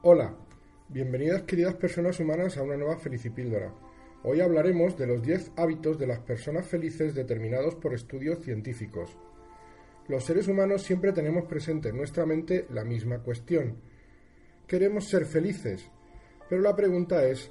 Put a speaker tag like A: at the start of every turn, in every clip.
A: Hola, bienvenidas queridas personas humanas a una nueva Felicipíldora. Hoy hablaremos de los 10 hábitos de las personas felices determinados por estudios científicos. Los seres humanos siempre tenemos presente en nuestra mente la misma cuestión. Queremos ser felices, pero la pregunta es,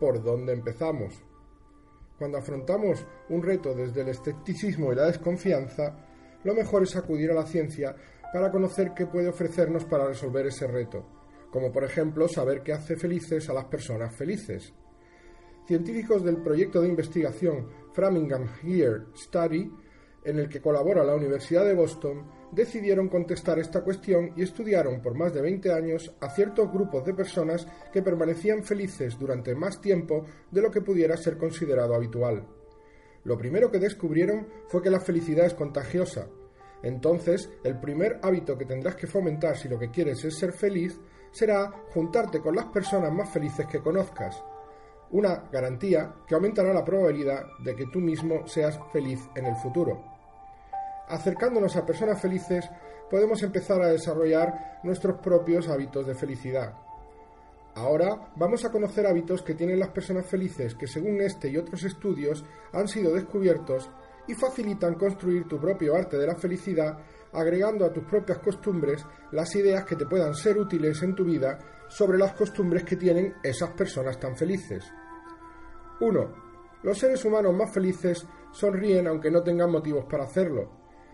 A: ¿por dónde empezamos? Cuando afrontamos un reto desde el escepticismo y la desconfianza, lo mejor es acudir a la ciencia para conocer qué puede ofrecernos para resolver ese reto como por ejemplo saber qué hace felices a las personas felices. Científicos del proyecto de investigación Framingham Here Study, en el que colabora la Universidad de Boston, decidieron contestar esta cuestión y estudiaron por más de 20 años a ciertos grupos de personas que permanecían felices durante más tiempo de lo que pudiera ser considerado habitual. Lo primero que descubrieron fue que la felicidad es contagiosa. Entonces, el primer hábito que tendrás que fomentar si lo que quieres es ser feliz será juntarte con las personas más felices que conozcas. Una garantía que aumentará la probabilidad de que tú mismo seas feliz en el futuro. Acercándonos a personas felices, podemos empezar a desarrollar nuestros propios hábitos de felicidad. Ahora vamos a conocer hábitos que tienen las personas felices que según este y otros estudios han sido descubiertos y facilitan construir tu propio arte de la felicidad agregando a tus propias costumbres las ideas que te puedan ser útiles en tu vida sobre las costumbres que tienen esas personas tan felices. 1. Los seres humanos más felices sonríen aunque no tengan motivos para hacerlo.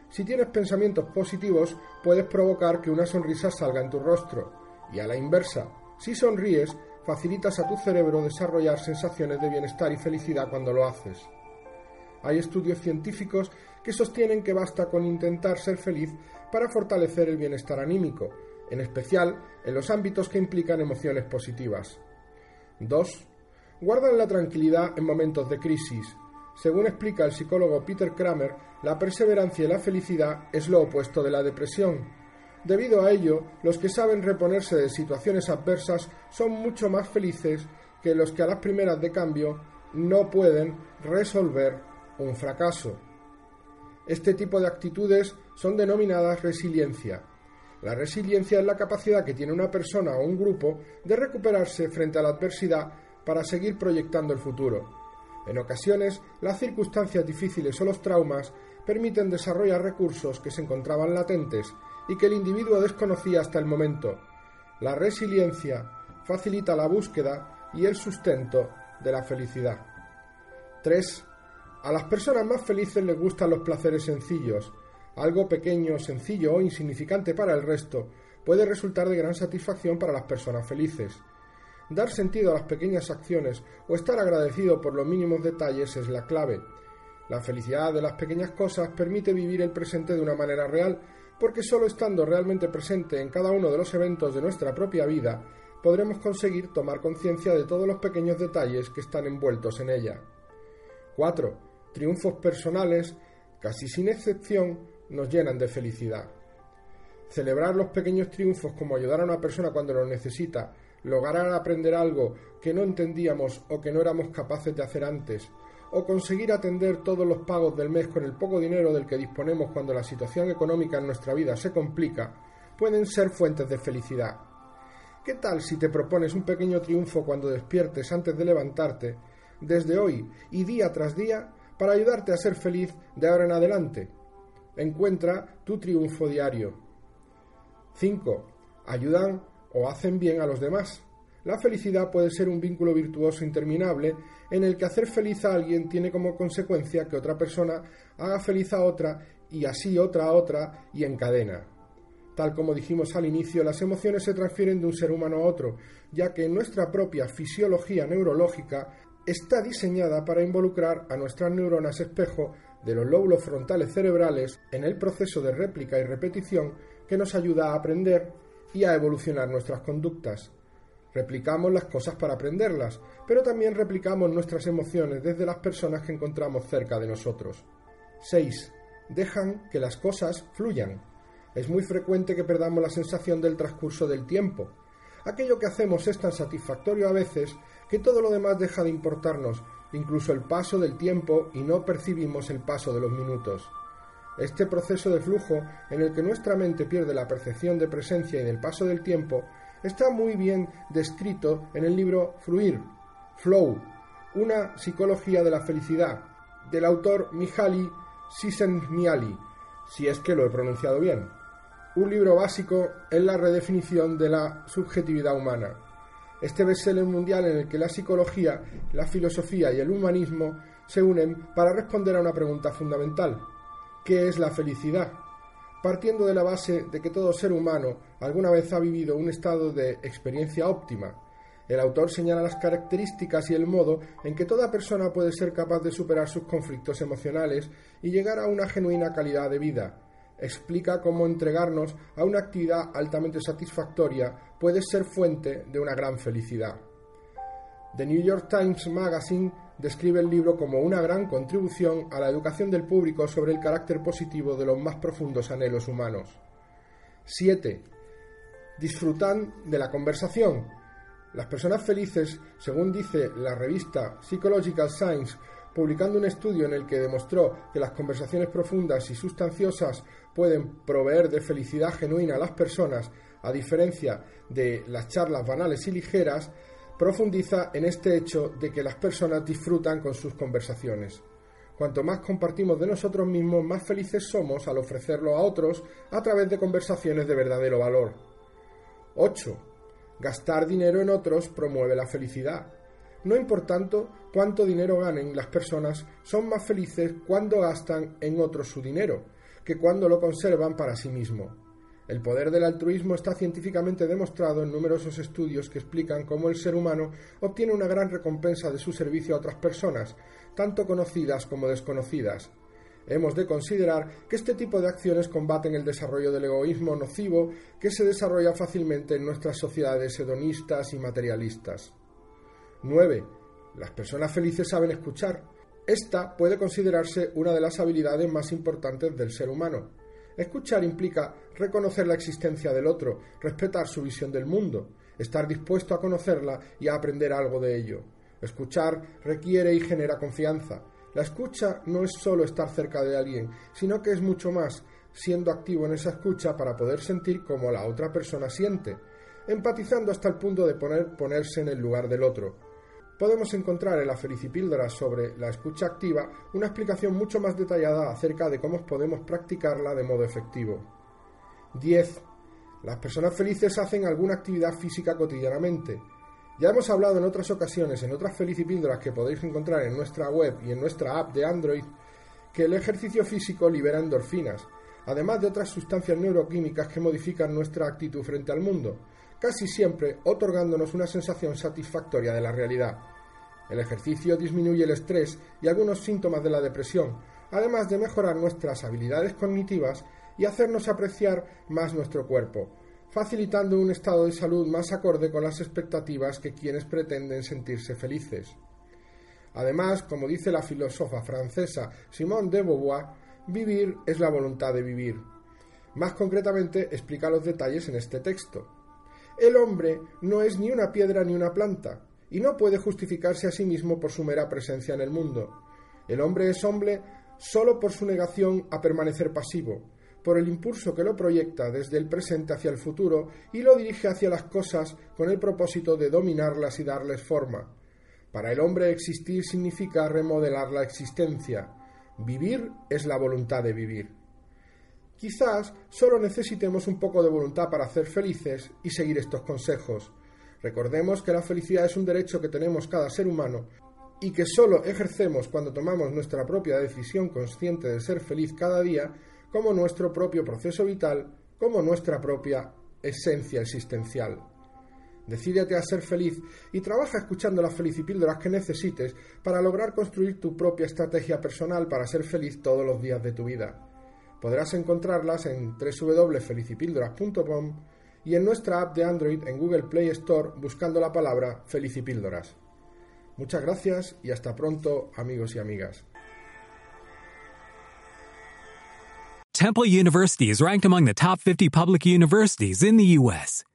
A: Si tienes pensamientos positivos, puedes provocar que una sonrisa salga en tu rostro. Y a la inversa, si sonríes, facilitas a tu cerebro desarrollar sensaciones de bienestar y felicidad cuando lo haces. Hay estudios científicos que sostienen que basta con intentar ser feliz para fortalecer el bienestar anímico, en especial en los ámbitos que implican emociones positivas. 2. Guardan la tranquilidad en momentos de crisis. Según explica el psicólogo Peter Kramer, la perseverancia y la felicidad es lo opuesto de la depresión. Debido a ello, los que saben reponerse de situaciones adversas son mucho más felices que los que a las primeras de cambio no pueden resolver un fracaso. Este tipo de actitudes son denominadas resiliencia. La resiliencia es la capacidad que tiene una persona o un grupo de recuperarse frente a la adversidad para seguir proyectando el futuro. En ocasiones, las circunstancias difíciles o los traumas permiten desarrollar recursos que se encontraban latentes y que el individuo desconocía hasta el momento. La resiliencia facilita la búsqueda y el sustento de la felicidad. 3. A las personas más felices les gustan los placeres sencillos. Algo pequeño, sencillo o insignificante para el resto puede resultar de gran satisfacción para las personas felices. Dar sentido a las pequeñas acciones o estar agradecido por los mínimos detalles es la clave. La felicidad de las pequeñas cosas permite vivir el presente de una manera real, porque solo estando realmente presente en cada uno de los eventos de nuestra propia vida, podremos conseguir tomar conciencia de todos los pequeños detalles que están envueltos en ella. 4 triunfos personales, casi sin excepción, nos llenan de felicidad. Celebrar los pequeños triunfos como ayudar a una persona cuando lo necesita, lograr aprender algo que no entendíamos o que no éramos capaces de hacer antes, o conseguir atender todos los pagos del mes con el poco dinero del que disponemos cuando la situación económica en nuestra vida se complica, pueden ser fuentes de felicidad. ¿Qué tal si te propones un pequeño triunfo cuando despiertes antes de levantarte, desde hoy y día tras día, para ayudarte a ser feliz de ahora en adelante. Encuentra tu triunfo diario. 5. Ayudan o hacen bien a los demás. La felicidad puede ser un vínculo virtuoso interminable en el que hacer feliz a alguien tiene como consecuencia que otra persona haga feliz a otra y así otra a otra y en cadena. Tal como dijimos al inicio, las emociones se transfieren de un ser humano a otro, ya que en nuestra propia fisiología neurológica está diseñada para involucrar a nuestras neuronas espejo de los lóbulos frontales cerebrales en el proceso de réplica y repetición que nos ayuda a aprender, y a evolucionar nuestras conductas. Replicamos las cosas para aprenderlas, pero también replicamos nuestras emociones desde las personas que encontramos cerca de nosotros. 6. Dejan que las cosas fluyan. Es muy frecuente que perdamos la sensación del transcurso del tiempo. Aquello que hacemos es tan satisfactorio a veces que todo lo demás deja de importarnos, incluso el paso del tiempo, y no percibimos el paso de los minutos. Este proceso de flujo, en el que nuestra mente pierde la percepción de presencia y del paso del tiempo, está muy bien descrito en el libro Fluir, Flow, una psicología de la felicidad, del autor Mihaly Csikszentmihalyi, si es que lo he pronunciado bien. Un libro básico en la redefinición de la subjetividad humana. Este bestseller mundial en el que la psicología, la filosofía y el humanismo se unen para responder a una pregunta fundamental. ¿Qué es la felicidad? Partiendo de la base de que todo ser humano alguna vez ha vivido un estado de experiencia óptima, el autor señala las características y el modo en que toda persona puede ser capaz de superar sus conflictos emocionales y llegar a una genuina calidad de vida. Explica cómo entregarnos a una actividad altamente satisfactoria puede ser fuente de una gran felicidad. The New York Times Magazine describe el libro como una gran contribución a la educación del público sobre el carácter positivo de los más profundos anhelos humanos. 7. Disfrutan de la conversación. Las personas felices, según dice la revista Psychological Science, publicando un estudio en el que demostró que las conversaciones profundas y sustanciosas pueden proveer de felicidad genuina a las personas, a diferencia de las charlas banales y ligeras, profundiza en este hecho de que las personas disfrutan con sus conversaciones. Cuanto más compartimos de nosotros mismos, más felices somos al ofrecerlo a otros a través de conversaciones de verdadero valor. 8. Gastar dinero en otros promueve la felicidad. No importando cuánto dinero ganen, las personas son más felices cuando gastan en otros su dinero que cuando lo conservan para sí mismo. El poder del altruismo está científicamente demostrado en numerosos estudios que explican cómo el ser humano obtiene una gran recompensa de su servicio a otras personas, tanto conocidas como desconocidas. Hemos de considerar que este tipo de acciones combaten el desarrollo del egoísmo nocivo que se desarrolla fácilmente en nuestras sociedades hedonistas y materialistas. 9. Las personas felices saben escuchar. Esta puede considerarse una de las habilidades más importantes del ser humano. Escuchar implica reconocer la existencia del otro, respetar su visión del mundo, estar dispuesto a conocerla y a aprender algo de ello. Escuchar requiere y genera confianza, la escucha no es solo estar cerca de alguien, sino que es mucho más, siendo activo en esa escucha para poder sentir como la otra persona siente, empatizando hasta el punto de poner, ponerse en el lugar del otro. Podemos encontrar en la Felicipíldora sobre la escucha activa una explicación mucho más detallada acerca de cómo podemos practicarla de modo efectivo. 10. Las personas felices hacen alguna actividad física cotidianamente, ya hemos hablado en otras ocasiones, en otras felicipíldoras que podéis encontrar en nuestra web y en nuestra app de Android, que el ejercicio físico libera endorfinas, además de otras sustancias neuroquímicas que modifican nuestra actitud frente al mundo, casi siempre otorgándonos una sensación satisfactoria de la realidad. El ejercicio disminuye el estrés y algunos síntomas de la depresión, además de mejorar nuestras habilidades cognitivas y hacernos apreciar más nuestro cuerpo, facilitando un estado de salud más acorde con las expectativas que quienes pretenden sentirse felices. Además, como dice la filósofa francesa Simone de Beauvoir, vivir es la voluntad de vivir. Más concretamente, explica los detalles en este texto. El hombre no es ni una piedra ni una planta, y no puede justificarse a sí mismo por su mera presencia en el mundo. El hombre es hombre solo por su negación a permanecer pasivo, por el impulso que lo proyecta desde el presente hacia el futuro y lo dirige hacia las cosas con el propósito de dominarlas y darles forma. Para el hombre existir significa remodelar la existencia. Vivir es la voluntad de vivir. Quizás solo necesitemos un poco de voluntad para ser felices y seguir estos consejos. Recordemos que la felicidad es un derecho que tenemos cada ser humano y que solo ejercemos cuando tomamos nuestra propia decisión consciente de ser feliz cada día como nuestro propio proceso vital, como nuestra propia esencia existencial. Decídete a ser feliz y trabaja escuchando las felicipíldoras que necesites para lograr construir tu propia estrategia personal para ser feliz todos los días de tu vida. Podrás encontrarlas en www.felicipíldoras.com y en nuestra app de Android en Google Play Store buscando la palabra Felicipíldoras. Muchas gracias y hasta pronto amigos y amigas.
B: Temple University is ranked among the top 50 public universities in the U.S.